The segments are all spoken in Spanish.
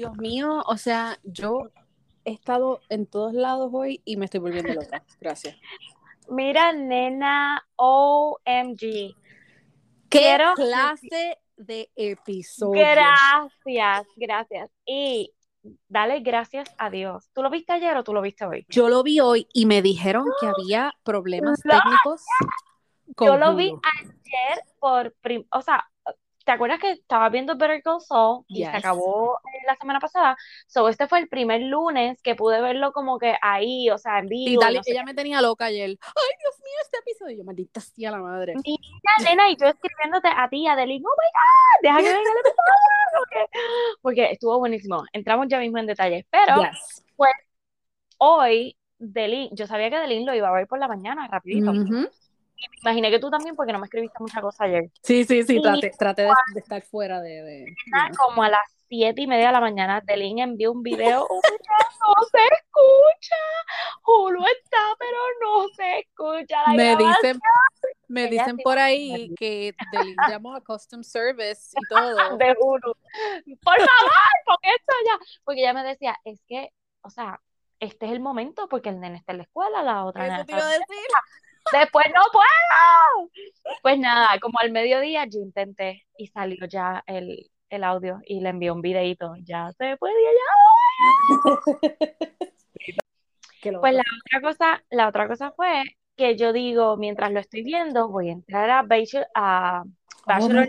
Dios mío, o sea, yo he estado en todos lados hoy y me estoy volviendo loca. Gracias. Mira, nena, OMG. ¿Qué Quiero- clase de episodio? Gracias, gracias. Y dale gracias a Dios. ¿Tú lo viste ayer o tú lo viste hoy? Yo lo vi hoy y me dijeron que había problemas técnicos. Yo lo vi ayer por, o sea, ¿te acuerdas que estaba viendo Better Call Saul y se Yes. acabó eh, la semana pasada? So, este fue el primer lunes que pude verlo como que ahí, o sea, en vivo. y dale, no sé ella me tenía loca ayer. Ay, Dios mío, este episodio. Yo, maldita sea la madre. Mira, nena, y yo escribiéndote a ti, Adeline, oh my God, deja que venga el episodio, porque, porque estuvo buenísimo. Entramos ya mismo en detalles, pero Yes. hoy, Delin, yo sabía que Delin lo iba a ver por la mañana, rapidito. Imaginé que tú también, porque no me escribiste mucha cosa ayer. Sí, sí, sí, traté, traté de, de estar fuera de... Como a las siete y media de la mañana, Delin envió un video, oh no se escucha, Hulu está, pero no se escucha la Me grabación. dicen, me Ella dicen sí por ahí que Delin llamó a Custom Service y todo. de Hulu. Por favor, pon esto ya. Porque ella me decía, es que, o sea, este es el momento porque el nene está en la escuela, la otra Eso te iba a decir. Después no puedo. Pues nada, como al mediodía yo intenté y salió ya el, el audio y le envié un videito. Ya se podía ya. Pues la otra cosa, la otra cosa fue que yo digo, mientras lo estoy viendo, voy a entrar a Bachelor, a Oh Bachelor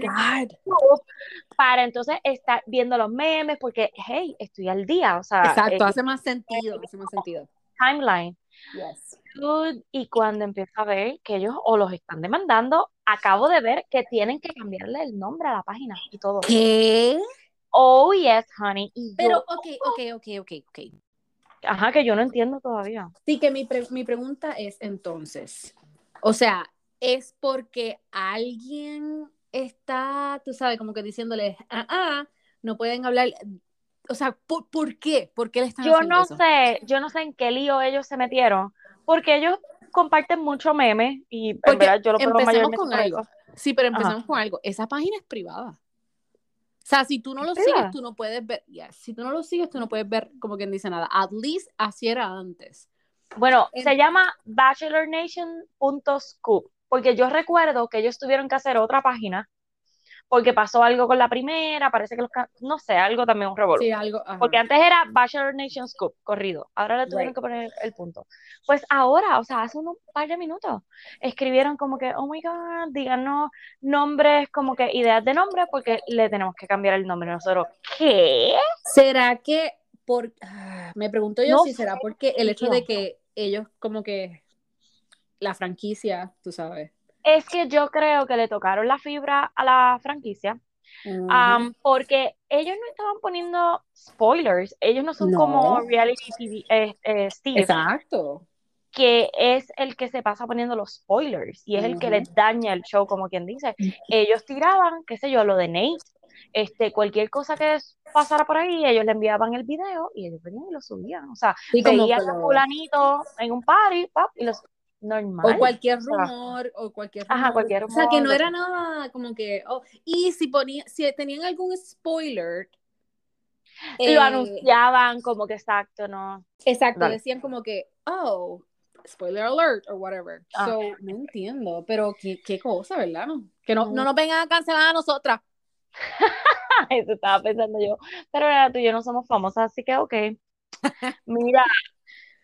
para entonces estar viendo los memes, porque, hey, estoy al día, o sea, Exacto, eh, hace más sentido, hace más sentido. timeline. Yes. Y cuando empiezo a ver que ellos o los están demandando, acabo de ver que tienen que cambiarle el nombre a la página y todo. ¿Qué? Oh, yes, honey. Y Pero, yo, ok, ok, ok, ok, ok. ajá, que yo no entiendo todavía. Sí, que mi, pre- mi pregunta es entonces, o sea, ¿es porque alguien está, tú sabes, como que diciéndole, ah, ah, no pueden hablar? O sea, ¿por, por qué? ¿Por qué le están Yo haciendo no eso? sé, yo no sé en qué lío ellos se metieron, porque ellos comparten mucho memes y en verdad yo lo mayormente con algo. Sí, pero Ajá. empezamos con algo. Esa página es privada. O sea, si tú no lo ¿Privada? sigues, tú no puedes ver. Si tú no lo sigues, tú no puedes ver como quien dice nada. At least así era antes. Bueno, En- se llama bachelornation.scoop, porque yo recuerdo que ellos tuvieron que hacer otra página porque pasó algo con la primera, parece que los, no sé, algo también un revolú. Sí, algo. ajá. Porque antes era Bachelor Nation Scoop, corrido. Ahora le tuvieron Right. que poner el punto. Pues ahora, o sea, hace un par de minutos, escribieron como que, oh my God, díganos nombres, como que ideas de nombres, porque le tenemos que cambiar el nombre. Nosotros, ¿qué? ¿Será que por ah, me pregunto yo No si será porque el hecho de que ellos como que la franquicia, tú sabes. Es que yo creo que le tocaron la fibra a la franquicia, porque ellos no estaban poniendo spoilers. Ellos no son No. como reality TV, eh, eh, Steve. Exacto. que es el que se pasa poniendo los spoilers y es el que les daña el show, como quien dice. Ellos tiraban, qué sé yo, lo de Nate, este, cualquier cosa que pasara por ahí, ellos le enviaban el video y ellos venían y lo subían. O sea, Sí, veían a fulanito en un party, pap, y los normal. O cualquier o rumor, o cualquier Ajá, rumor. cualquier O sea, que rumor, no era nada como que. oh, y si ponía, si tenían algún spoiler. eh, lo anunciaban como que exacto, ¿no? Exacto, Dale. decían como que, oh, spoiler alert o whatever. Ah. So, no entiendo, pero qué, qué cosa, ¿verdad? Que no, Mm. no nos vengan a cancelar a nosotras. Eso estaba pensando yo. Pero ahora tú y yo no somos famosas, así que ok. Mira,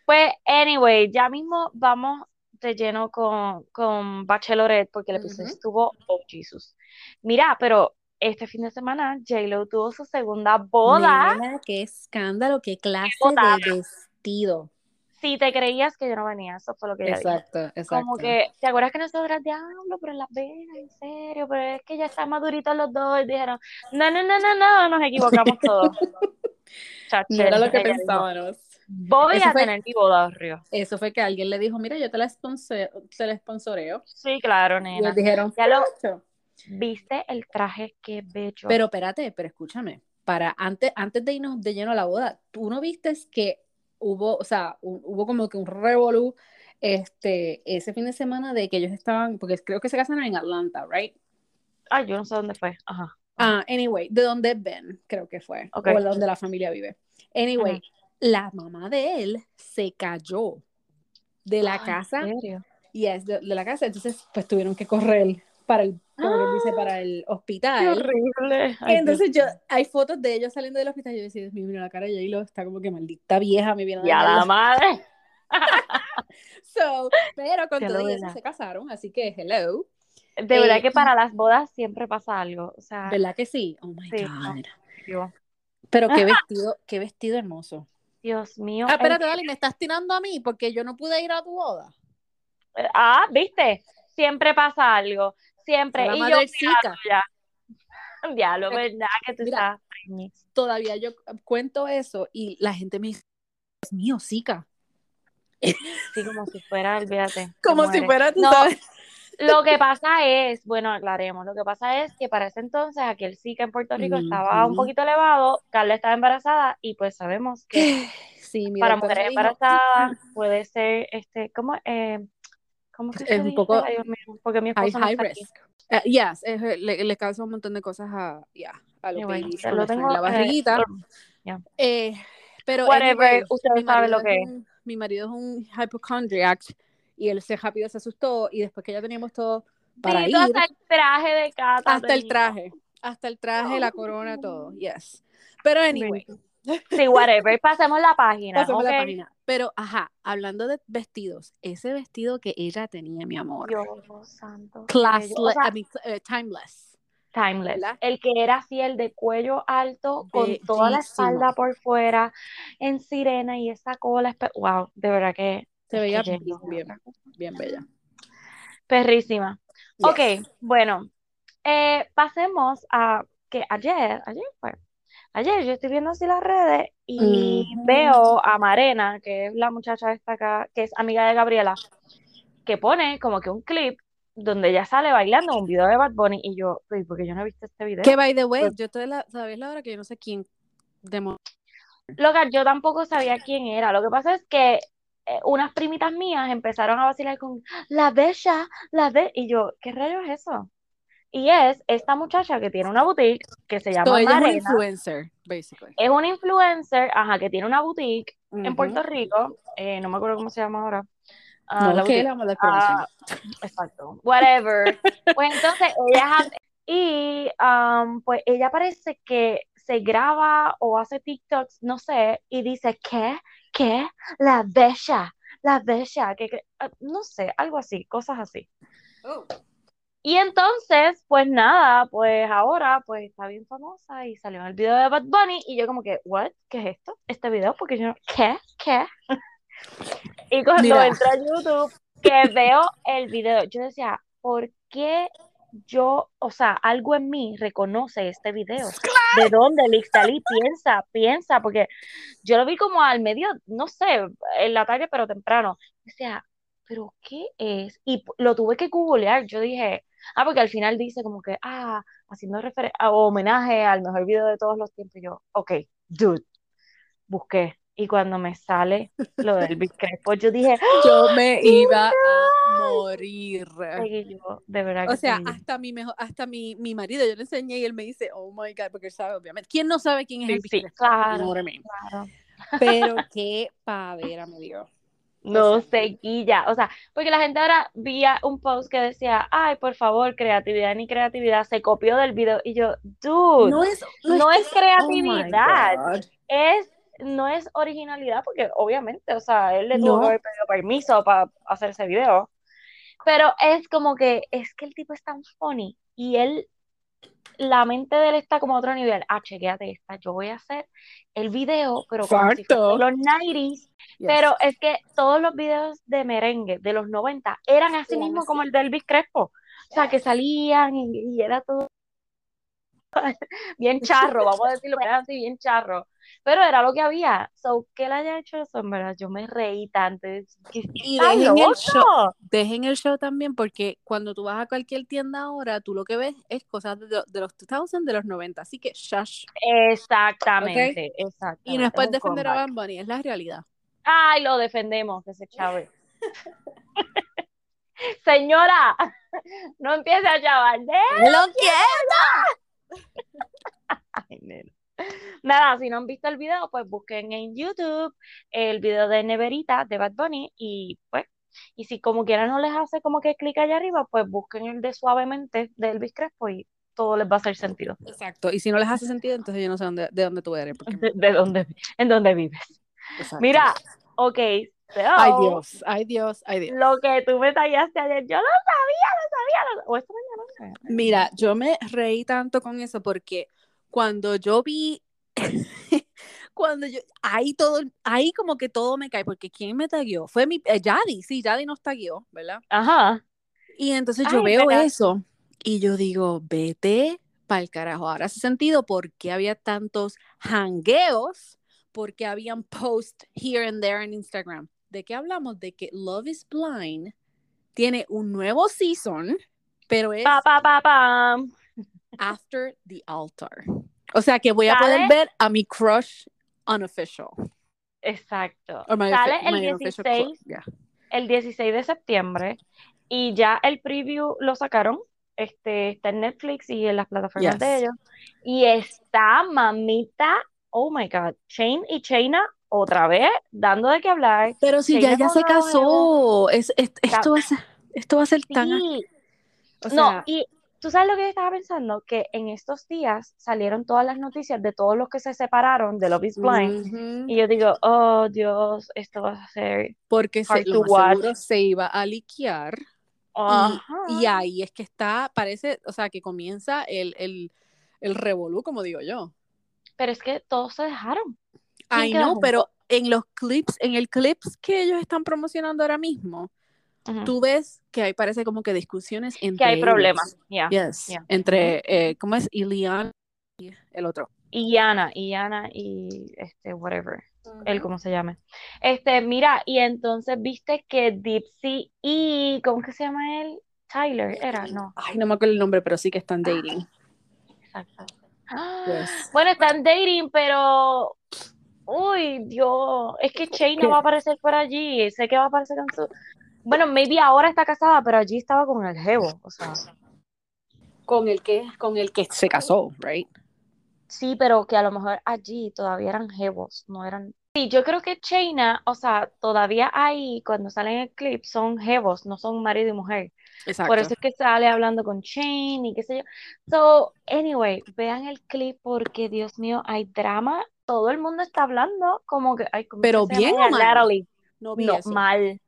pues, anyway, ya mismo vamos de lleno con, con Bachelorette porque el episodio Ujú. estuvo, oh Jesus. Mira, pero este fin de semana J-Lo tuvo su segunda boda. Nena, qué escándalo, qué clase boda. de vestido. Si te creías que yo no venía, eso fue lo que dijo. Exacto, exacto. Como que, ¿te acuerdas que nosotras diablo, pero en Las Vegas, en serio, pero es que ya están maduritos los dos? Y dijeron, no, no, no, no, no, nos equivocamos todos. Chache, No era lo que pensábamos. Voy Eso a fue- tener mi boda, Río. Eso fue que alguien le dijo, mira, yo te la, sponsor, te la sponsoreo. Sí, claro, Y nena. ellos dijeron, Ya lo- "Facho". ¿Viste el traje? Qué bello. Pero espérate, pero escúchame, para antes, antes de irnos de lleno a la boda, tú no viste que hubo, o sea, hu- hubo como que un revolú este, ese fin de semana de que ellos estaban, porque creo que se casaron en Atlanta, ¿right? Ay, yo no sé dónde fue. Ajá. Ah, anyway, de donde Ben, creo que fue, Ok. o de donde la familia vive. Anyway. La mamá de él se cayó de la ¿en casa y es de, de la casa, entonces pues tuvieron que correr para el, como quien dice, para el Qué hospital. horrible. Ay, Entonces yo, hay fotos de ellos saliendo del hospital y yo decía, Dios mío, mira la cara de J-Lo, está como que maldita vieja, me viene a mío. Y a dañar la madre. So, pero con Qué todo eso se casaron, así que hello. De verdad Eh, que para las bodas siempre pasa algo. O sea, ¿Verdad que sí? Oh my Sí. God. Pero qué vestido, qué vestido hermoso. Dios mío. Ah, el- espérate, Dali, me estás tirando a mí porque yo no pude ir a tu boda. Ah, ¿viste? Siempre pasa algo. Siempre. La Y yo, madre mira, chica. ya. Diablo, ¿verdad? Que tú Mira. estás. Todavía yo cuento eso y la gente me dice, Dios mío, Zika. Sí, como si fuera, olvídate. te Como si fuera, tú No, sabes. Lo que pasa es, bueno, aclaremos, lo que pasa es que para ese entonces aquí el Zika en Puerto Rico estaba un poquito elevado, Carla estaba embarazada y pues sabemos que Sí, para mujeres dijo, embarazadas puede ser, este, ¿cómo, eh, ¿cómo que Es un poco Ay, porque mi high, esposo no está aquí. risk. Eh, yes, es- le, le causa un montón de cosas a, yeah, a los babies cuando lo tengo, la eh, barriguita. Eh, pero Whatever, anyway, ustedes saben lo que es mi marido es un hypochondriac y él se rápido se asustó y después que ya teníamos todo para Dito ir, hasta el traje de Cata hasta el traje, hasta el traje, la corona, todo, yes. Pero anyway, Sí, whatever, pasemos la página, pasemos la página. Pero, ajá, hablando de vestidos, ese vestido que ella tenía, mi amor, Dios santo. O classless, sea, I mean, eh, timeless. timeless. ¿verdad? El que era así, el de cuello alto, con toda la espalda por fuera, en sirena y esa cola. Wow, de verdad que Se veía bien, bien, bella. Perrísima. Yes. Ok, bueno, eh, pasemos a que ayer, ayer fue, ayer yo estoy viendo así las redes y Ujú. veo a Marena, que es la muchacha esta acá, que es amiga de Gabriela, que pone como que un clip donde ella sale bailando un video de Bad Bunny y yo, "Uy, porque yo no he visto este video. Que by the way, Pues- yo todavía la, todavía es la hora que yo no sé quién demo- Loca, yo tampoco sabía quién era. Lo que pasa es que eh, unas primitas mías empezaron a vacilar con la bella, la de y yo, ¿qué rayos es eso? Y es esta muchacha que tiene una boutique que se So, llama ella es una influencer, basically. Es una influencer, ajá, que tiene una boutique en. Puerto Rico. eh, no me acuerdo cómo se llama ahora. Ah, No, la que boutique. le vamos a dar promoción. Ah, exacto. Whatever. Pues entonces ella y um, pues ella parece que se graba o hace TikToks, no sé, y dice, ¿qué? ¿Qué? La bella, la bella, que, que- ah, no sé, algo así, cosas así. Oh. Y entonces, pues nada, pues ahora pues está bien famosa y salió en el video de Bad Bunny y yo como que, ¿what? ¿Qué es esto? Este video, porque yo, ¿qué? ¿Qué? Y cuando Mira. entré a YouTube, que veo el video, yo decía, ¿por qué yo, o sea, algo en mí reconoce este video? ¿De dónde Lixtalí piensa, piensa? Porque yo lo vi como al medio, no sé, en la tarde, pero temprano. O sea, ¿pero qué es? Y lo tuve que googlear. Yo dije, ah, porque al final dice como que, ah, haciendo referencia, homenaje al mejor video de todos los tiempos. Y yo, ok, dude, busqué. Y cuando me sale lo del Big Crespo, yo dije, Yo me iba a morir. yo, de verdad O que sea, hasta mi mejor, hasta mi, mi marido, yo le enseñé y él me dice, oh my God, porque él sabe, obviamente. ¿Quién no sabe quién es Sí, el sí, Crespo? claro, claro. Pero qué pavera me dio. No sea, seguía, o sea, porque la gente ahora veía un post que decía, ay, por favor, creatividad ni creatividad, se copió del video y yo, dude, no es, no es oh creatividad, God. es, no es originalidad, porque obviamente, o sea, él le tuvo No. que haber pedido permiso para hacer ese video, pero es como que, es que el tipo es tan funny y él, la mente de él está como a otro nivel, ah, chequéate esta, yo voy a hacer el video, pero como si los 90s, Yes. pero es que todos los videos de merengue de los 90 eran así mismo como el de Elvis Crespo. O sea, que salían y, y era todo bien charro, vamos a decirlo, era así bien charro. Pero era lo que había. So, que él haya hecho eso, en verdad, yo me reí tanto. Que Y dejen el show, dejen el show también porque cuando tú vas a cualquier tienda ahora, tú lo que ves es cosas de, de los 2000, de los 90, así que shush. Exactamente, exactamente. Y no es un defender a comeback. Bad Bunny, es la realidad. Ay, lo defendemos, ese chave. Señora, no empiece a chaval. ¡Lo quiero! Nada, si no han visto el video, pues busquen en YouTube el video de Neverita de Bad Bunny y pues, y si como quieran no les hace como que clic allá arriba, pues busquen el de Suavemente de Elvis Crespo y todo les va a hacer sentido. Exacto. Y si no les hace sentido, entonces yo no sé dónde, de dónde tú eres. Porque... De, de dónde, en dónde vives. Exacto. Mira, ok, Ay Dios, ay Dios, ay Dios. lo que tú me tallaste ayer, yo lo sabía, lo sabía, lo- o esta mañana. no sé. Mira, yo me reí tanto con eso porque cuando yo vi, cuando yo, ahí todo, ahí como que todo me cae, porque ¿quién me tagueó? Fue mi, eh, Yadi, sí, Yadi nos tagueó, ¿verdad? Ajá. Y entonces yo Ay, veo ¿verdad? eso y yo digo, vete pa'l carajo. Ahora hace sentido por qué había tantos hangueos, porque habían posts here and there en Instagram. ¿De qué hablamos? De que Love is Blind tiene un nuevo season, pero es Pa, pa, pa, pam. After the Altar. O sea que voy a poder ver a mi crush unofficial. Exacto. Sale el my unofficial 16, crush, yeah. el 16 de septiembre y ya el preview lo sacaron. Este, está en Netflix y en las plataformas de ellos. Y está mamita, oh my God, Shane y Chaina otra vez dando de qué hablar. Pero si ya ya se casó, es, es- esto va a ser, esto va a ser tan, no, y tú sabes lo que yo estaba pensando, que en estos días salieron todas las noticias de todos los que se separaron de Love is Blind. Y yo digo, oh Dios, esto va a ser porque se, lo seguro se iba a liquear y, Ajá. y ahí es que está, parece, o sea, que comienza el, el, el revolú, como digo yo. Pero es que todos se dejaron. ¿Quién Ay, no, pero en los clips, en el clips que ellos están promocionando ahora mismo, tú ves que hay parece como que discusiones Que entre hay ellos. problemas, ya. Yes, Yeah. entre, eh, ¿cómo es? Ilian y el otro. Y Ana, y este, whatever, él como se llame. Este, mira, y entonces viste que Dipsy y, ¿cómo que se llama él? Tyler, era, no, Ay, no me acuerdo el nombre, pero sí que están dating. exacto. ¡Ah! Yes. Bueno, están dating, pero, uy, Dios, es que Shay no va a aparecer por allí, sé que va a aparecer con su, bueno, maybe ahora está casada, pero allí estaba con el jevo, o sea, Con el que, con el que se casó, right? sí, pero que a lo mejor allí todavía eran jevos, no eran. Sí, yo creo que Shayna, o sea, todavía ahí, cuando salen en el clip, son jevos, no son marido y mujer. Exacto. Por eso es que sale hablando con Shane y qué sé yo. So, anyway, vean el clip porque, Dios mío, hay drama. Todo el mundo está hablando como que, ay, ¿cómo Pero que se llama bien o ella? mal. Natalie. no vi No, eso. mal.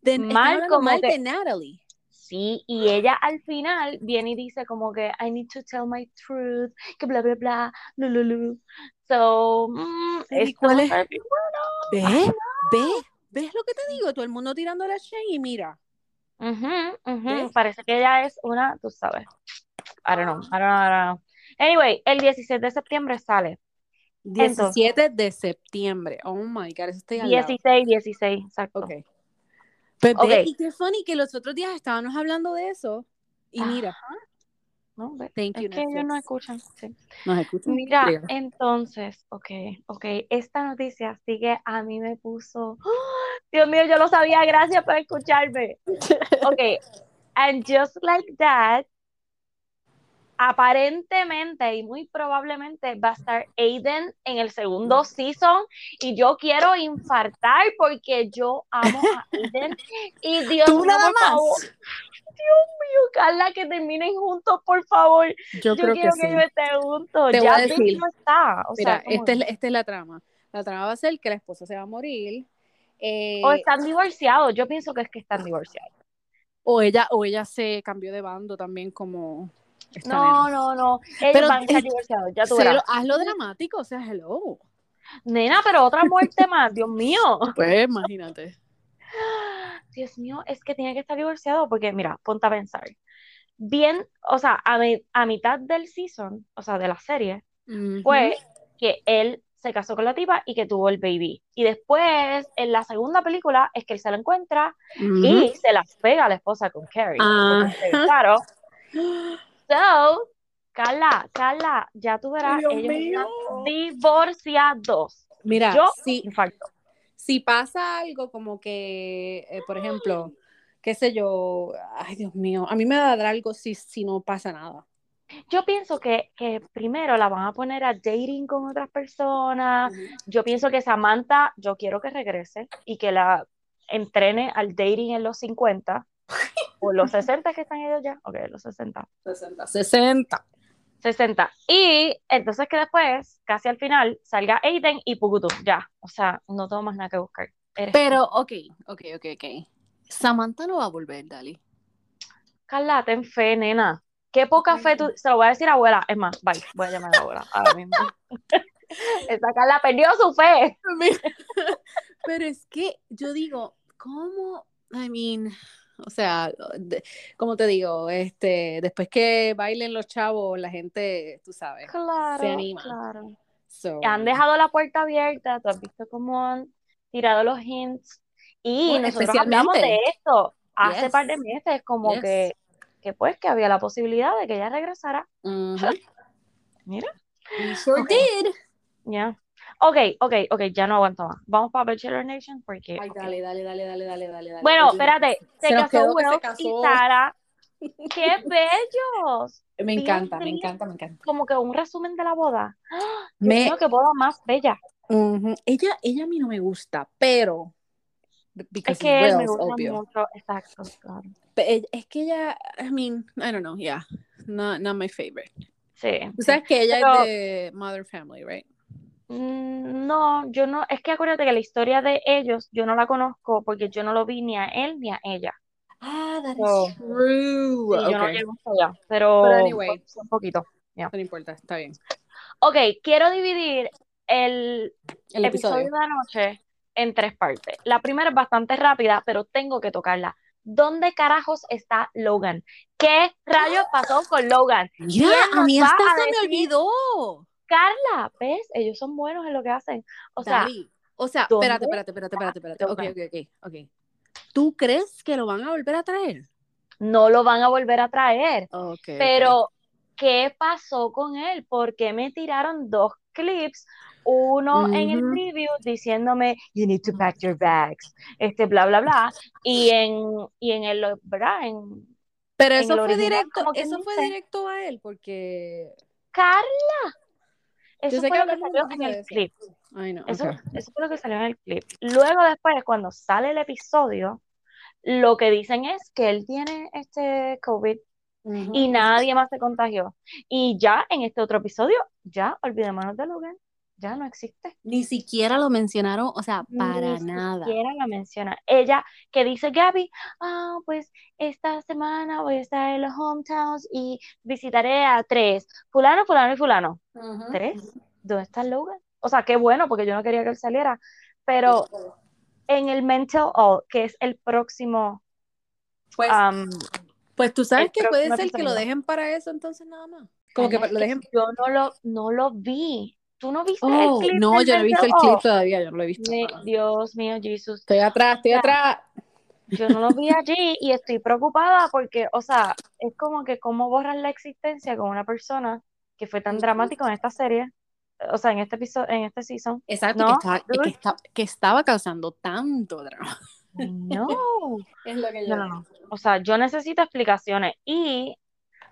De, mal como mal que- de Natalie. Sí, y ella al final viene y dice como que I need to tell my truth, que bla, bla, bla, lululu. So, mm, Pero, ¿y esto cuál es? bueno. ¿Ves? ¿Ves? ¿Ves lo que te digo? Todo el mundo tirando la Shane y mira. Ujú, ¿Ves? Parece que ella es una, tú sabes. I don't know, I don't know, I don't know. Anyway, el 16 de septiembre sale. 17 de septiembre. Oh my God, eso estoy al lado. 16, 16, exacto. Ok. Pues Ok. ve, y qué funny que los otros días estábamos hablando de eso. Y mira, Ajá. No, ve, Thank es you, que ellos no escuchan. sí. nos escuchan. Mira, Creo. entonces, ok, ok, esta noticia sí que a mí me puso, ¡Ah! Dios mío, yo lo sabía, gracias por escucharme. Ok, and just like that, aparentemente y muy probablemente va a estar Aiden en el segundo season y yo quiero infartar porque yo amo a Aiden y Dios mío, nada por favor, más. Dios mío, Carla, que terminen juntos, por favor. Yo, Yo creo quiero que que sí. ellos estén juntos. Te voy ya a decir. Vic no está. O Mira, sea, esta es, la- esta es la trama. La trama va a ser que la esposa se va a morir. eh, o están divorciados. Yo pienso que es que están divorciados. o ella, o ella se cambió de bando también como No, no, no. Ellos Pero van a estar es- divorciados. Ya tú Cero- verás. hazlo dramático, o sea, hello. Nena, pero otra muerte más. Dios mío. Pues imagínate. Dios mío, es que tiene que estar divorciado porque, mira, ponte a pensar. Bien, o sea, a, mi- a mitad del season, o sea, de la serie, fue que él se casó con la tipa y que tuvo el baby. Y después, en la segunda película, es que él se la encuentra y se las pega a la esposa con Carrie. Porque, Claro. So, Carla, Carla, ya tú verás, Dios ellos mío. están divorciados. Mira, Yo, si, si pasa algo como que, eh, por ejemplo, qué sé yo, ay Dios mío, a mí me va a dar algo si, si no pasa nada. Yo pienso que, que primero la van a poner a dating con otras personas. Yo pienso que Samantha, yo quiero que regrese y que la entrene al dating en los 50 o los 60 que están ellos ya. Ok, los 60. 60. 60. 60. Y entonces que después, casi al final, salga Aiden y Pugutu. Ya. O sea, no tengo más nada que buscar. Eres Pero, ok, ok, ok, ok. Samantha no va a volver, Dali. Carla, ten fe, nena. Qué poca fe tú. Se lo voy a decir a abuela. Es más, bye. Voy a llamar a la abuela ahora mismo. Esa Carla perdió su fe. Pero es que yo digo, ¿cómo? I mean, o sea, de- como te digo, este, después que bailen los chavos, la gente, tú sabes, Claro, se anima. claro. So, Han dejado la puerta abierta, tú has visto cómo han tirado los hints. Y Bueno, nosotros hablamos de esto hace Yes. par de meses, como Yes. que, que pues que había la posibilidad de que ella regresara. Mira. We sure did. Ya. Ok, ok, ok, ya no aguanto más. Vamos para Bachelor Nation porque. Ay, ok. dale, dale, dale, dale, dale, dale, dale. Bueno, espérate, se, Se casó que Will y. Sara. ¡Qué bellos! Me Bien encanta, me encanta, me encanta. Como que un resumen de la boda. ¡Ah! Me, mío, qué boda más bella. ujú. ella, ella a mí no me gusta, pero Es que él me gusta obvio. mucho. Exacto, claro. E, Es que ella, I mean, I don't know, yeah, not, not my favorite. Sí. Tú sabes que ella Pero- es de Mother Family, right? Mm, No, yo no, es que acuérdate que la historia de ellos yo no la conozco porque yo no lo vi ni a él ni a ella. Ah, that So, is true. Sí, yo no Okay. llego hasta allá, pero anyway. un poquito. No importa, está bien. Ok, quiero dividir el El episodio episodio. de anoche en tres partes. La primera es bastante rápida, pero tengo que tocarla. ¿Dónde carajos está Logan? ¿Qué rayos pasó con Logan? ¿Quién a mí hasta se me olvidó. Carla, ¿ves? Ellos son buenos en lo que hacen. O sea. O sea, ¿dónde espérate, espérate, espérate, espérate, espérate. Ok, ok, ok, ok. ¿Tú crees que lo van a volver a traer? no lo van a volver a traer. Ok, ok. Pero, ¿qué pasó con él? ¿Por qué me tiraron dos clips? Uno en el preview diciéndome, you need to pack your bags, este, bla, bla, bla. Y en, y en el, ¿verdad? En Pero eso fue original, directo, eso fue dice. directo a él, porque Carla. Eso fue lo que salió en el clip. Ay, no, Eso, fue lo que salió en el clip. Luego después, cuando sale el episodio, lo que dicen es que él tiene este COVID y nadie más se contagió. Y ya en este otro episodio, ya olvidémonos de Logan, ya no existe. Ni siquiera lo mencionaron, o sea, para Ni nada. siquiera la menciona. Ella, que dice Gaby, ah, pues esta semana voy a estar en los hometowns y visitaré a tres, fulano, fulano y fulano. ¿Tres? ¿Dónde está Logan? O sea, qué bueno, porque yo no quería que él saliera. Pero en el Mental All, que es el próximo, Pues, pues tú sabes que puede ser que lo dejen para eso entonces nada más. Como que lo dejen. yo no lo, no lo vi. ¿Tú no viste el Oh, clip no, yo no he visto el clip todavía, yo no lo he visto. Mi-. Dios mío, Jesús. Estoy atrás, estoy atrás. Yo no lo vi allí y estoy preocupada porque, o sea, es como que cómo borras la existencia con una persona que fue tan dramático en esta serie, o sea, en este episodio, en este season. Exacto, No, que, estaba, que, estaba, que estaba causando tanto drama. No, Es lo que no, no. O sea, yo necesito explicaciones y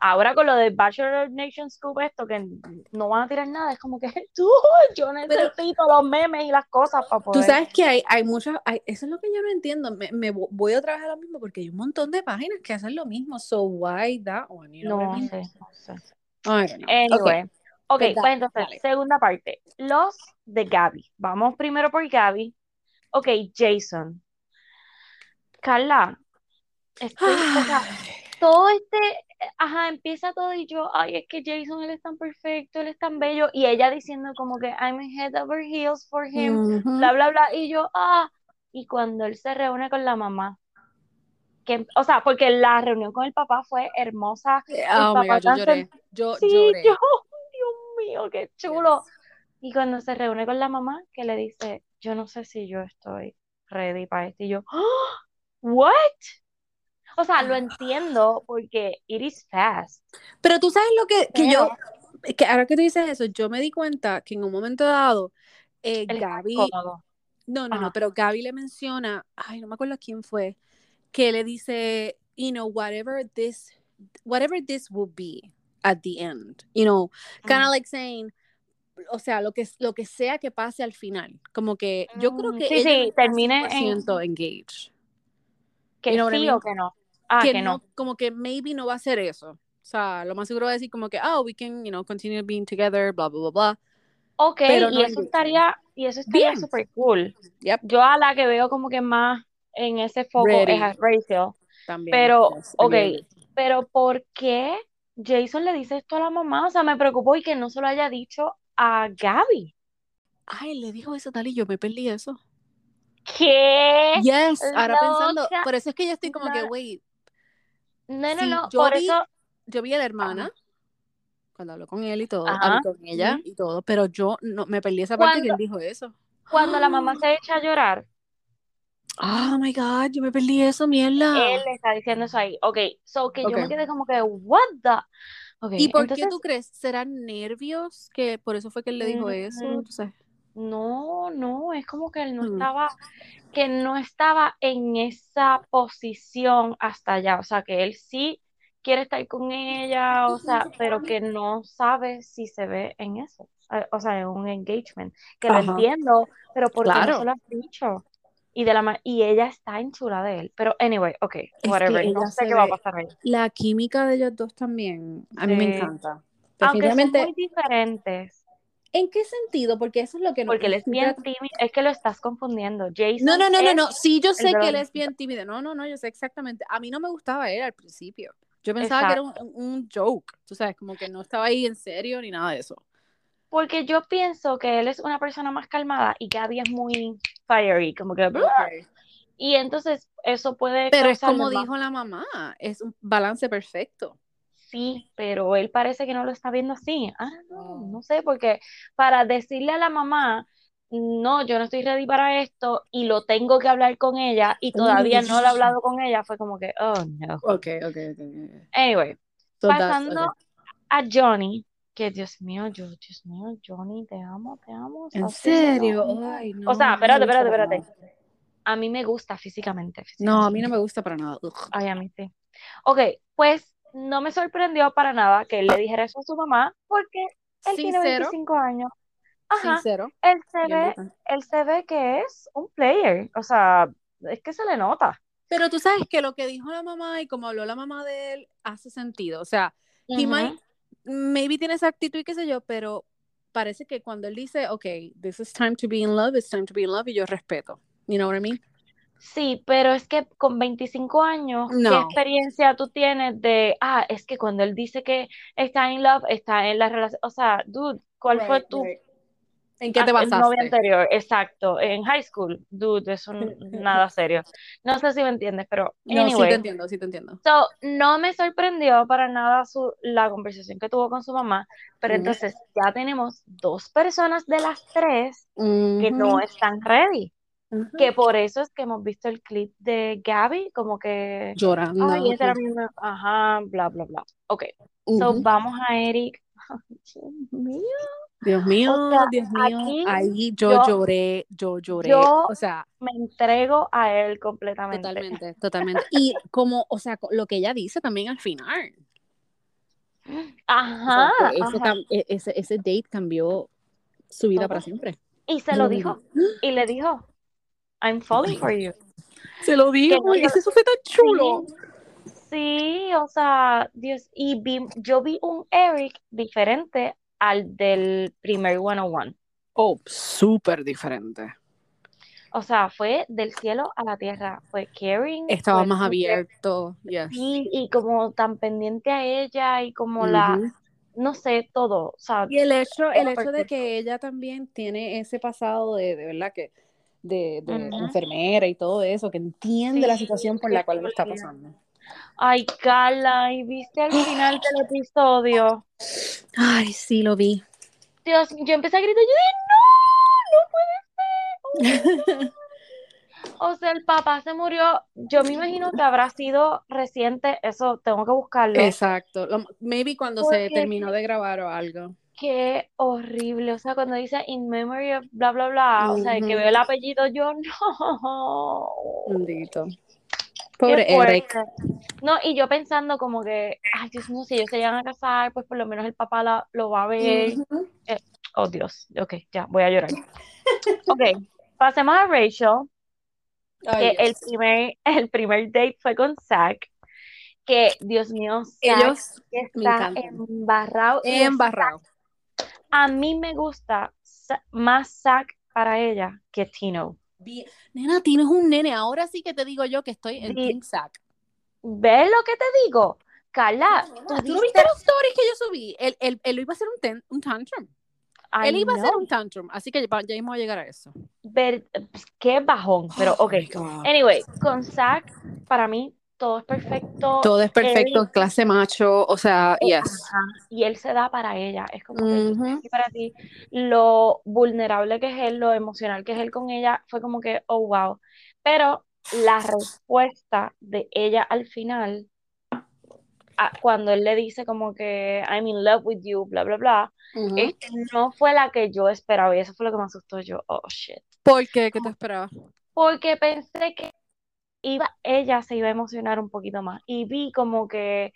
ahora con lo de Bachelor Nation Scoop, esto que no van a tirar nada, es como que tú, yo necesito los memes y las cosas para Tú poder. sabes que hay, hay muchas, hay- eso es lo que yo no entiendo. Me, me vo- voy otra vez a lo mismo porque hay un montón de páginas que hacen lo mismo. So why that one? You know No sé, no sé. Anyway, ok, Pues pues entonces, dale. segunda parte, los de Gaby. Vamos primero por Gaby. Ok, Jason. Carla, estoy, o sea, Ay, todo este, ajá, empieza todo y yo, ay, es que Jason, él es tan perfecto, él es tan bello, y ella diciendo como que I'm head over heels for him, ujú. bla, bla, bla, y yo, ah, y cuando él se reúne con la mamá, que, o sea, porque la reunión con el papá fue hermosa, el Oh papá God, yo tan lloré. Yo Sí, lloré. yo, Dios mío, qué chulo. Yes. Y cuando se reúne con la mamá, que le dice, yo no sé si yo estoy ready para esto. Y yo, "Ah, ¿what? O sea, lo entiendo porque it is fast. Pero tú sabes lo que, que yo, que ahora que tú dices eso, yo me di cuenta que en un momento dado, eh, Gaby, no, no, no, pero Gaby le menciona, ay, no me acuerdo quién fue, que le dice, you know, whatever this, whatever this will be, at the end. You know, kind of like saying, o sea, lo que, lo que sea que pase al final. Como que yo creo Mm, que sí, ella sí, termine en 100% engaged. que You know I sí mean? o que no. Ah, que, que no, no. como que maybe no va a ser eso. O sea, lo más seguro va a decir como que, oh, we can, you know, continue being together, blah, blah, blah, blah. Ok, Pero y no eso engagement. estaría, y eso estaría súper cool. Yep. Yo a la que veo como que más en ese foco es Ready. a Rachel. También. Pero, yes, ok, pero ¿por qué Jason le dice esto a la mamá? O sea, me preocupó y que no se lo haya dicho a Gaby. Ay, le dijo eso tal y yo me perdí eso. ¿Qué? Yes, ahora pensando, Loca. por eso es que yo estoy como que, wait, No, no, Sí, no, yo por vi- eso, yo vi a la hermana cuando habló con él y todo, hablé con ella y todo, pero yo no me perdí esa parte que él dijo eso. cuando la mamá se echa a llorar, Oh my god, yo me perdí eso, mierda. él le está diciendo eso ahí. Ok, so que yo me quedé como que, what the? Ok, ¿Y por entonces, qué tú crees? ¿Serán nervios? Que por eso fue que él le dijo eso. Mm, Tú sabes. No, no, es como que él no Mm. estaba, que no estaba en esa posición hasta allá. O sea, que él sí quiere estar con ella, o sea, pero que no sabe si se ve en eso. eh, O sea, en un engagement. Que lo entiendo, pero ¿por qué no Claro. se lo has dicho? Y, de la ma- y ella está en chula de él. Pero, anyway, ok, que whatever. No sé qué va a pasar ahí. La química de ellos dos también, a mí me encanta. Aunque son muy diferentes. ¿En qué sentido? Porque eso es lo que no Porque él es bien tímido. Es que lo estás confundiendo. Jason No, no, no, no, no. Sí, yo sé que él es bien tímido. No, no, no, yo sé exactamente. A mí no me gustaba él al principio. Yo pensaba que era un, un joke. Tú sabes, como que no estaba ahí en serio ni nada de eso. Porque yo pienso que él es una persona más calmada y Gaby es muy fiery, como que... Y entonces eso puede Pero es como más- dijo la mamá, es un balance perfecto. Sí, pero él parece que no lo está viendo así. Ah, no, Oh. no sé, porque para decirle a la mamá, no, yo no estoy ready para esto y lo tengo que hablar con ella y todavía no lo he hablado con ella, fue como que, oh, no. Ok, ok, ok. Anyway, So pasando a Johnny, que Dios mío, yo, Dios mío, Johnny, te amo, te amo. ¿En serio? Ay, no. O sea, espérate, espérate, espérate. A mí me gusta físicamente. No, a mí no me gusta para nada. Ugh. Ay, a mí sí. Ok, pues no me sorprendió para nada que él le dijera eso a su mamá porque él tiene Sincero, 25 años. Ajá, sincero. él se ve, él se ve que es un player, o sea, es que se le nota. Pero tú sabes que lo que dijo la mamá y como habló la mamá de él hace sentido. O sea, he Ujú. might, maybe tiene esa actitud y qué sé yo, pero parece que cuando él dice, ok, this is time to be in love, it's time to be in love, y yo respeto. You know what I mean? Sí, pero es que con 25 años, ¿qué experiencia tú tienes de, ah, es que cuando él dice que está in love, está en la relación, o sea, dude, ¿cuál fue tu right. ¿En qué te ah, el novio basaste? anterior? Exacto, en high school, dude, eso nada serio. No sé si me entiendes, pero No, sí te anyway. entiendo, sí te entiendo. So, no me sorprendió para nada su, la conversación que tuvo con su mamá, pero entonces ya tenemos dos personas de las tres que no están ready, que por eso es que hemos visto el clip de Gaby, como que, Llorando. ay, esa era mi, ma- ajá, bla, bla, bla. Ok, so vamos a Eric. Ay, Dios mío. Dios mío, O sea, Dios mío, aquí ahí yo, yo- lloré, yo lloré, yo- o sea, Me entrego a él completamente. totalmente, totalmente. Y como, o sea, lo que ella dice también al final, o Ajá, sea, que ese, ajá. cam- e- ese, ese date cambió su vida para siempre. Y se lo lo dijo, y le dijo, I'm falling for you. Se lo digo, no y se- eso fue tan chulo. Sí, o sea, Dios, y vi, yo vi un Eric diferente al del primer 101. Oh, súper diferente. O sea, fue del cielo a la tierra, fue caring, Estaba fue más abierto, yes. Sí, y como tan pendiente a ella y como la, no sé, todo, o sea, Y el hecho, el hecho de que ella también tiene ese pasado de, de verdad que de, enfermera y todo eso, que entiende la situación por la cual le está pasando. Ay, Carla, ¿y viste al final del episodio? Ay, sí, lo vi. Dios, yo empecé a gritar, yo dije, no, no puede ser. O sea, el papá se murió, yo me imagino que habrá sido reciente, eso tengo que buscarlo. Exacto. Lo- maybe cuando se terminó de grabar o algo. Qué horrible, o sea, cuando dice in memory of bla, bla, bla, o sea, que veo el apellido, yo no. Bendito. Pobre. Eric. No, y yo pensando como que, ay, Dios mío, si ellos se llegan a casar, pues por lo menos el papá la- lo va a ver. Ujú. Oh, Dios. Ok, ya, voy a llorar. Ok, pasemos a Rachel, que el primer, el primer date fue con Zach, que, Dios mío, Zach Ellos me está Embarrado. A mí me gusta más Zach para ella que Tino. Bien. Nena, tienes un nene. Ahora sí que te digo yo que estoy en Team Sack. ¿Ves lo que te digo? Carla, ¿tú ¿Tú no viste? los stories que yo subí? Él, él, él iba a hacer un, ten- un tantrum. I él iba a hacer un tantrum. Así que ya, ya a llegar a eso. ver- qué bajón, pero Oh ok. Anyway, con Zach, para mí todo es perfecto. Todo es perfecto, Él- clase macho. O sea, yes. y él se da para ella. Es como que Ujú. aquí para ti. Lo vulnerable que es él, lo emocional que es él con ella, fue como que, oh, wow. Pero la respuesta de ella al final, a- cuando él le dice como que I'm in love with you, bla, bla, bla, este, no fue la que yo esperaba y eso fue lo que me asustó yo. Oh, shit. ¿Por qué? ¿Qué te esperabas? Porque pensé que iba, ella se iba a emocionar un poquito más y vi como que,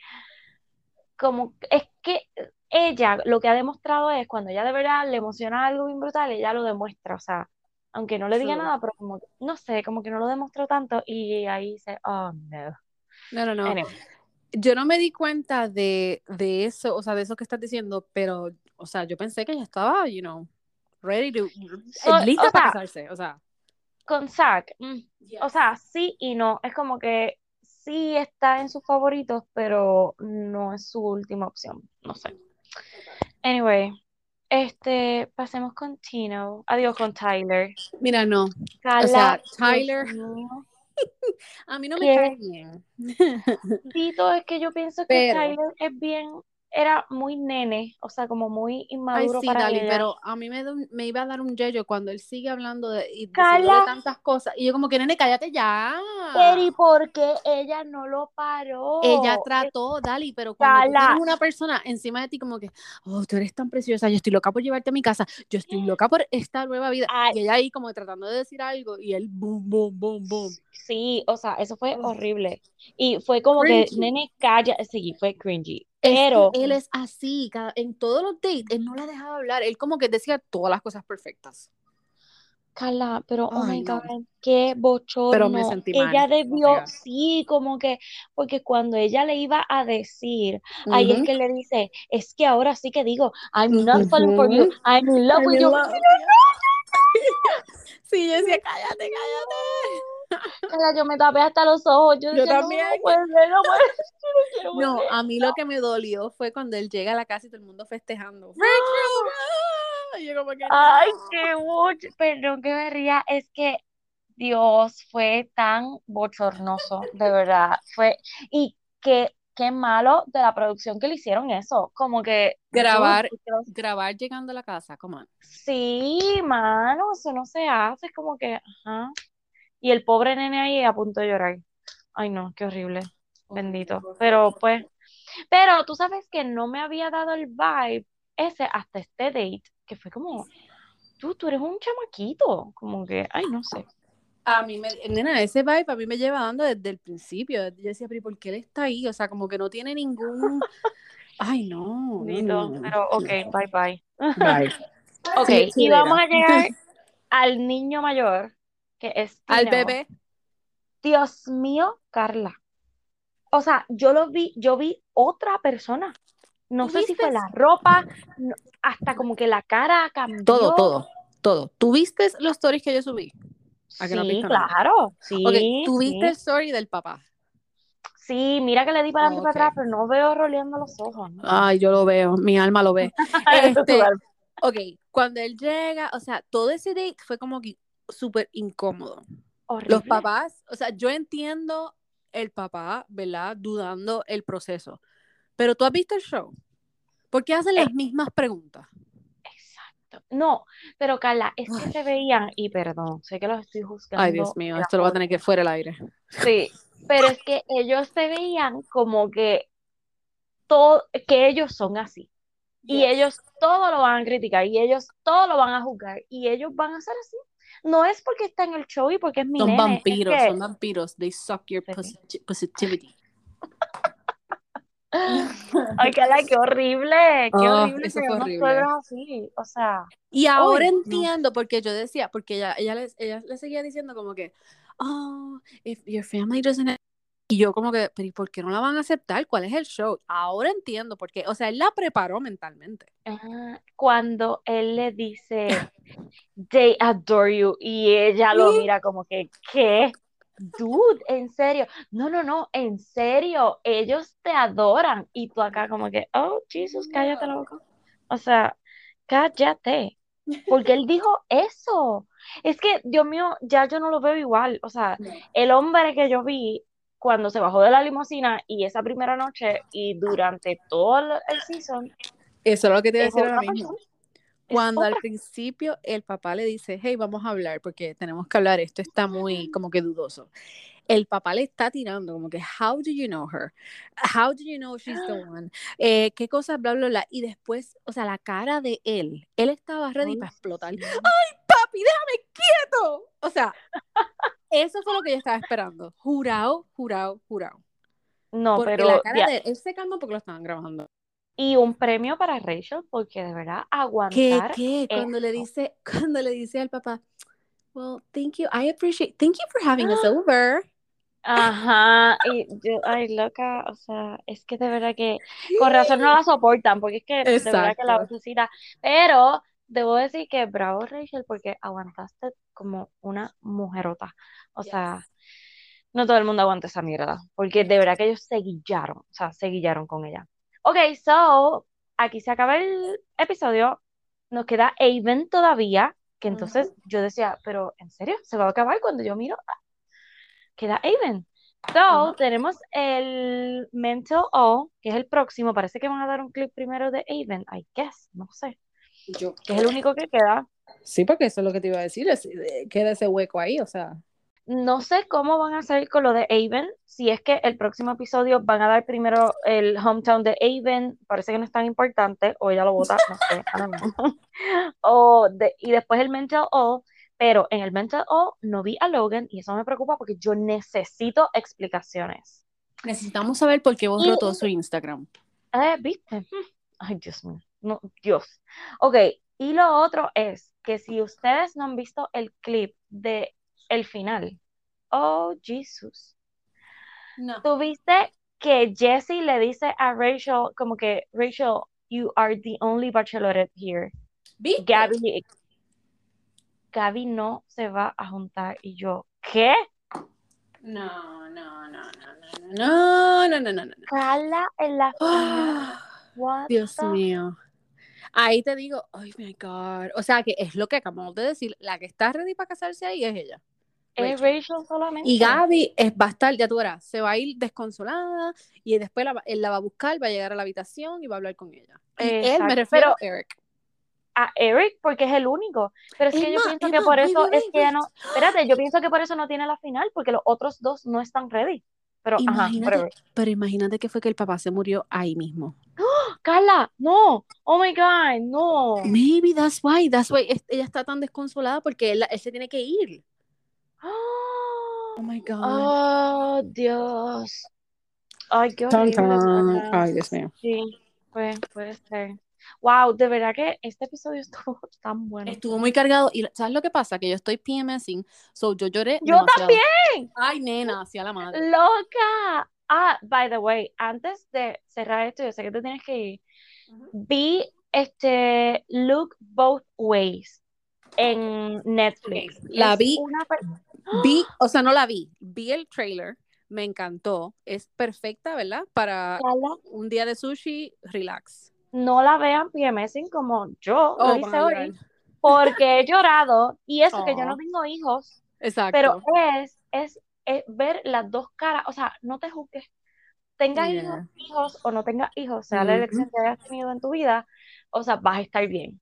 como, es que ella lo que ha demostrado es cuando ella de verdad le emociona algo bien brutal, ella lo demuestra, o sea, aunque no le diga True. nada, pero como, no sé, como que no lo demostró tanto y ahí dice, oh, no. No, no, no. Anyway, Yo no me di cuenta de, de eso, o sea, de eso que estás diciendo, pero, o sea, yo pensé que ella estaba, you know, ready to, So- lista para sea, casarse, o sea. Con Zac, mm, o sea, sí y no, es como que sí está en sus favoritos, pero no es su última opción, no sé. Anyway, este, pasemos con Tino, adiós con Tyler. Mira, no, o sea, Tyler, a mí no me ¿Qué? cae bien. Tito, es que yo pienso que Pero- Tyler es bien, era muy nene, o sea, como muy Ay, inmaduro sí, para Dali, ella. pero a mí me, me iba a dar un yello cuando él sigue hablando de, y diciéndole tantas cosas. Y yo como que, nene, cállate ya. Pero ¿y por qué ella no lo paró? Ella trató, Dali, pero cuando tú tienes una persona encima de ti como que, oh, tú eres tan preciosa, yo estoy loca por llevarte a mi casa, yo estoy loca por esta nueva vida. Ay. Y ella ahí como tratando de decir algo y él, boom, boom, boom, boom. Sí, o sea, eso fue horrible. Y fue como que, Cringy. nene, calla, sí, fue cringy. Es que Pero, él es así, cada- en todos los dates, él no la dejaba hablar, él como que decía todas las cosas perfectas. Carla, pero oh Ay, my no. God, qué bochorno. Pero me sentí mal. Ella debió, sí, como que, porque cuando ella le iba a decir, ahí es que le dice, es que ahora sí que digo, I'm not falling for you. I'm in love I'm with in you. love. Sí, yo decía, cállate, cállate. Carla, yo me tapé hasta los ojos, yo Yo decía, también. no no no No, a mí lo que me dolió fue cuando él llega a la casa y todo el mundo festejando. Y yo como que Ay, qué boch, perdón que me ría, es que Dios fue tan bochornoso, de verdad, fue, y qué, qué malo de la producción que le hicieron eso, como que, Grabar, grabar llegando a la casa, come on. sí, mano, eso no se hace, es como que, ajá, y el pobre nene ahí a punto de llorar, ay no, qué horrible, bendito, pero pues, pero tú sabes que no me había dado el vibe ese hasta este date, que fue como, tú, tú eres un chamaquito, como que, ay, no sé. A mí me, nena, ese vibe a mí me lleva dando desde el principio. Yo decía, pero ¿y ¿por qué él está ahí? O sea, como que no tiene ningún. Ay, no. Bendito, no, pero ok, bye bye. Bye. Ok, y vamos a llegar al niño mayor, que es Al bebé. Dios mío, Carla. O sea, yo lo vi, yo vi otra persona. No ¿Tú sé si fue la ropa, hasta como que la cara cambió. Todo, todo, todo. ¿Tú viste los stories que yo subí? ¿A que no has Sí, visto nada? claro. Sí, Ok, ¿tú sí. viste el story del papá? Sí, mira que le di para adelante para atrás, pero no veo roleando los ojos. ¿no? Ay, yo lo veo, mi alma lo ve. Este, ok, cuando él llega, o sea, todo ese date fue como que súper incómodo. Horrible. Los papás, o sea, yo entiendo el papá, ¿verdad? Dudando el proceso. Pero tú has visto el show. ¿Por qué hacen las mismas preguntas? Exacto. No, pero Carla, es que Ay. se veían, y perdón, sé que los estoy juzgando. Ay, Dios mío, esto lo va a tener que fuera el aire. Sí, pero es que ellos se veían como que todo, que ellos son así. Y ellos todo lo van a criticar, y ellos todo lo van a juzgar, y ellos van a ser así. no es porque está en el show y porque es mi Son nene, es vampiros, que- son vampiros. They suck your positivity. Ay, qué, la- qué horrible, qué Ah, horrible eso que horrible. así, o sea, Y ahora Uy, no. entiendo porque yo decía, porque ella, ella, le, ella le seguía diciendo como que, oh, if your family doesn't... Y yo como que, pero ¿y por qué no la van a aceptar? ¿Cuál es el show? Ahora entiendo por qué. O sea, él la preparó mentalmente. ah, cuando él le dice, they adore you, y ella lo Sí. mira como que, ¿qué? Dude, en serio, no, no, no, en serio, ellos te adoran, y tú acá como que, oh, Jesus, cállate la boca, o sea, cállate, porque él dijo eso, es que, Dios mío, ya yo no lo veo igual, o sea, el hombre que yo vi cuando se bajó de la limusina y esa primera noche y durante todo el, season Eso es lo que te iba a decir ahora mismo. persona. Cuando al principio el papá le dice, hey, vamos a hablar porque tenemos que hablar, esto está muy como que dudoso. El papá le está tirando como que, how do you know her? How do you know she's the one? Eh, ¿Qué cosas, bla, bla, bla? Y después, o sea, la cara de él, él estaba ready Ay, para explotar. sí. Papi, déjame quieto. O sea, eso fue lo que yo estaba esperando. Jurado, jurado, jurado. No, Porque pero la cara ya- de él se calmó porque lo estaban grabando. Y un premio para Rachel porque de verdad ¿Qué, aguantar qué? Cuando le dice, cuando le dice al papá, well, thank you, I appreciate, thank you for having us over. Ajá, y yo, ay, loca, o sea, es que de verdad que con razón no la soportan, porque es que de verdad que la necesita, pero debo decir que bravo Rachel, porque aguantaste como una mujerota, o Yes. sea, no todo el mundo aguanta esa mierda, porque de verdad que ellos se guillaron, o sea, se guillaron con ella. Ok, so, aquí se acaba el episodio, nos queda Aven todavía, que entonces yo decía, pero ¿en serio? ¿Se va a acabar cuando yo miro? Ah, queda Aven. So, tenemos el Mental O, que es el próximo, parece que van a dar un clip primero de Aven, I guess, no sé, Yo, que es el único que queda. sí, porque eso es lo que te iba a decir, es- eh, queda ese hueco ahí, o sea. No sé cómo van a hacer con lo de Aven, si es que el próximo episodio van a dar primero el hometown de Aven, parece que no es tan importante, o ella lo vota, no sé. O de- y después el Mental O, pero en el Mental O no vi a Logan y eso me preocupa porque yo necesito explicaciones. Necesitamos saber por qué borró todo su Instagram. Eh, ¿viste? Ay, Dios mío. No, Dios. Ok, y lo otro es que si ustedes no han visto el clip de el final, oh, Jesus. No. Tuviste que Jessie le dice a Rachel como que, Rachel, you are the only bachelorette here. ¿Viste? Gaby, Gaby no se va a juntar. Y yo, ¿qué? No, no, no, no, no, no, no, no, no, no. Carla en la What Dios the- mío. Ahí te digo, oh my God. O sea, que es lo que acabamos de decir. La que está ready para casarse ahí es ella. Es Rachel. Solamente. Y Gaby es, va a estar, ya tú verás, se va a ir desconsolada y después la él la va a buscar, va a llegar a la habitación y va a hablar con ella. Y él, me refiero pero- a Eric. a Eric porque es el único. Pero es que yo pienso que por eso es que ya no. Espérate, yo pienso que por eso no tiene la final, porque los otros dos no están ready. Pero, ajá, Imagínate, whatever. pero imagínate que fue que el papá se murió ahí mismo. Carla, no. Oh my God, no. Maybe that's why, that's why ella está tan desconsolada porque él, él se tiene que ir. Oh my God. Oh, Dios. Ay, qué horrible, tan. Ay, Dios mío. Sí, pues puede ser. Wow, de verdad que este episodio estuvo tan bueno. Estuvo muy cargado y ¿sabes lo que pasa? Que yo estoy PMSing, so yo lloré Yo demasiado. también. Ay, nena, hacia la madre. Loca. Ah, by the way, antes de cerrar esto, yo sé que te tienes que ir. Vi este Look Both Ways en Netflix. La Es vi. una Vi, o sea, no la vi, vi el trailer, me encantó, es perfecta, ¿verdad? Para un día de sushi, relax. No la vean PMSing como yo lo Oh, hice van a hoy, porque he llorado y eso que yo no Oh. tengo hijos, Exacto. pero es, es, es ver las dos caras, o sea, no te juzgues. Tengas Yeah. hijos, hijos o no tengas hijos, sea la Ujú. elección que hayas tenido en tu vida, o sea, vas a estar bien.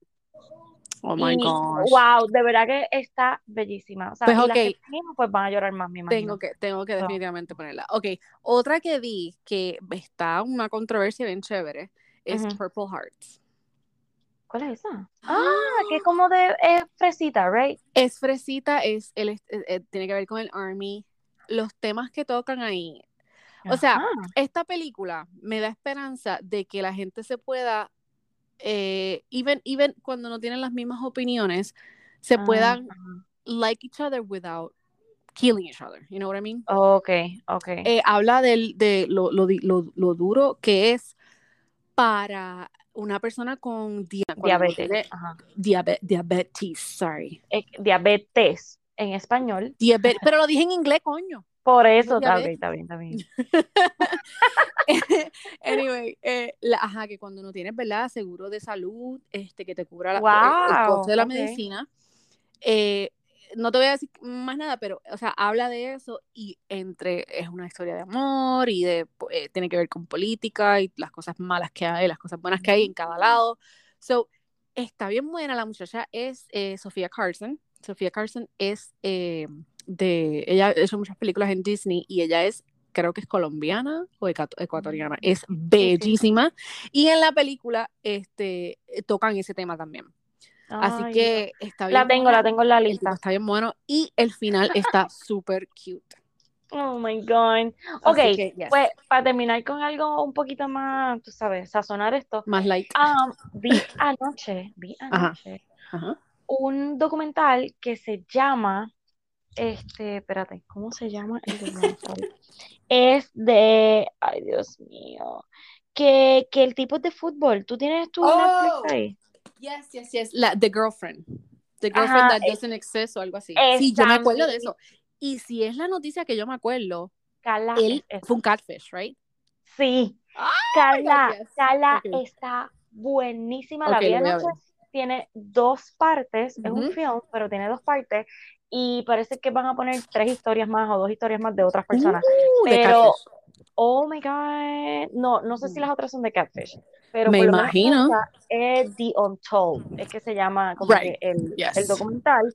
Oh my gosh. wow, de verdad que está bellísima. O sea, Pues, y las que tienen hijos, pues van a llorar más, me imagino. Tengo que, tengo que definitivamente ponerla. Ok, otra que vi que está una controversia bien chévere es. Purple Hearts. ¿Cuál es esa? Ah, que es como de es fresita, right? Es fresita, es, el, es- eh, tiene que ver con el Army. Los temas que tocan ahí. O sea, esta película me da esperanza de que la gente se pueda, eh, even, even cuando no tienen las mismas opiniones, se Ah, puedan like each other without killing each other. You know what I mean? Ok, ok. Eh, habla del, de lo, lo, lo- lo duro que es para una persona con Diabetes. diabe- diabetes, sorry. Eh, diabetes en español. Diabe- pero lo dije en inglés, coño. Por eso, está, bien, está bien. anyway, eh, la- ajá, que cuando no tienes, ¿verdad? Seguro de salud, este, que te cubra la- el- costo de la medicina. eh, no te voy a decir más nada, pero, o sea, habla de eso y entre, es una historia de amor y de, eh, tiene que ver con política y las cosas malas que hay, las cosas buenas que hay en cada lado. So, está bien buena, la muchacha es eh, Sofía Carson. Sofía Carson es eh, de, ella hecho muchas películas en Disney y ella es, creo que es colombiana o ecuatoriana, es bellísima. Y en la película este, eh, tocan ese tema también. Así Ay, que está bien la tengo, buena, la tengo en la lista. está bien bueno y el final está súper cute. Oh my God. Ok, que, yes, pues para terminar con algo un poquito más, tú sabes, sazonar esto. más light. um, vi anoche, vi Ajá. anoche Ajá. un documental que se llama, este, espérate, ¿cómo se llama el documental? Es de, ay Dios mío, que, que el tipo es de fútbol. ¿Tú tienes tu Oh. Netflix ahí? Yes, yes, yes. La, the Girlfriend. The Girlfriend Ajá, That eh, Doesn't Exist o algo así. Sí, yo me acuerdo de eso. Y si es la noticia que yo me acuerdo, Carla él es fue un catfish, right? Sí, Oh my Carla, God, yes. Carla Ok. está buenísima. La Ok, vi lo voy a anoche. ver. Tiene dos partes, es un film, pero tiene dos partes. Y parece que van a poner tres historias más o dos historias más de otras personas. Uh, Pero, oh my God, no, no sé si las otras son de Catfish, pero Me por lo menos imagino. esa es The Untold, es que se llama como Right. que el, el Yes. documental.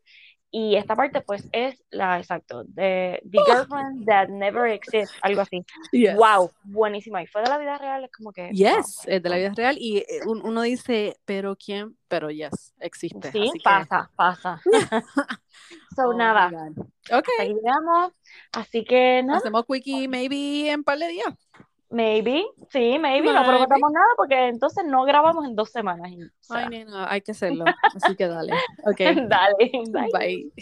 Y esta parte, pues, es la, exacto, de The Girlfriend That Never Exists, algo así. Yes. Wow, buenísima. Y fue de la vida real, es como que, wow. Yes, es de la vida real. Y eh, un- uno dice, ¿pero quién? Pero yes, existe. Sí, Así que. pasa, pasa. So, Oh nada. Ok. hasta llegamos. Así que nada, Hacemos quickie maybe en par de días. Maybe, sí, maybe, no Maybe. prometamos nada porque entonces no grabamos en dos semanas. y, o sea, Ay, nena, hay que hacerlo. Así que dale. Ok. Dale, bye. Bye.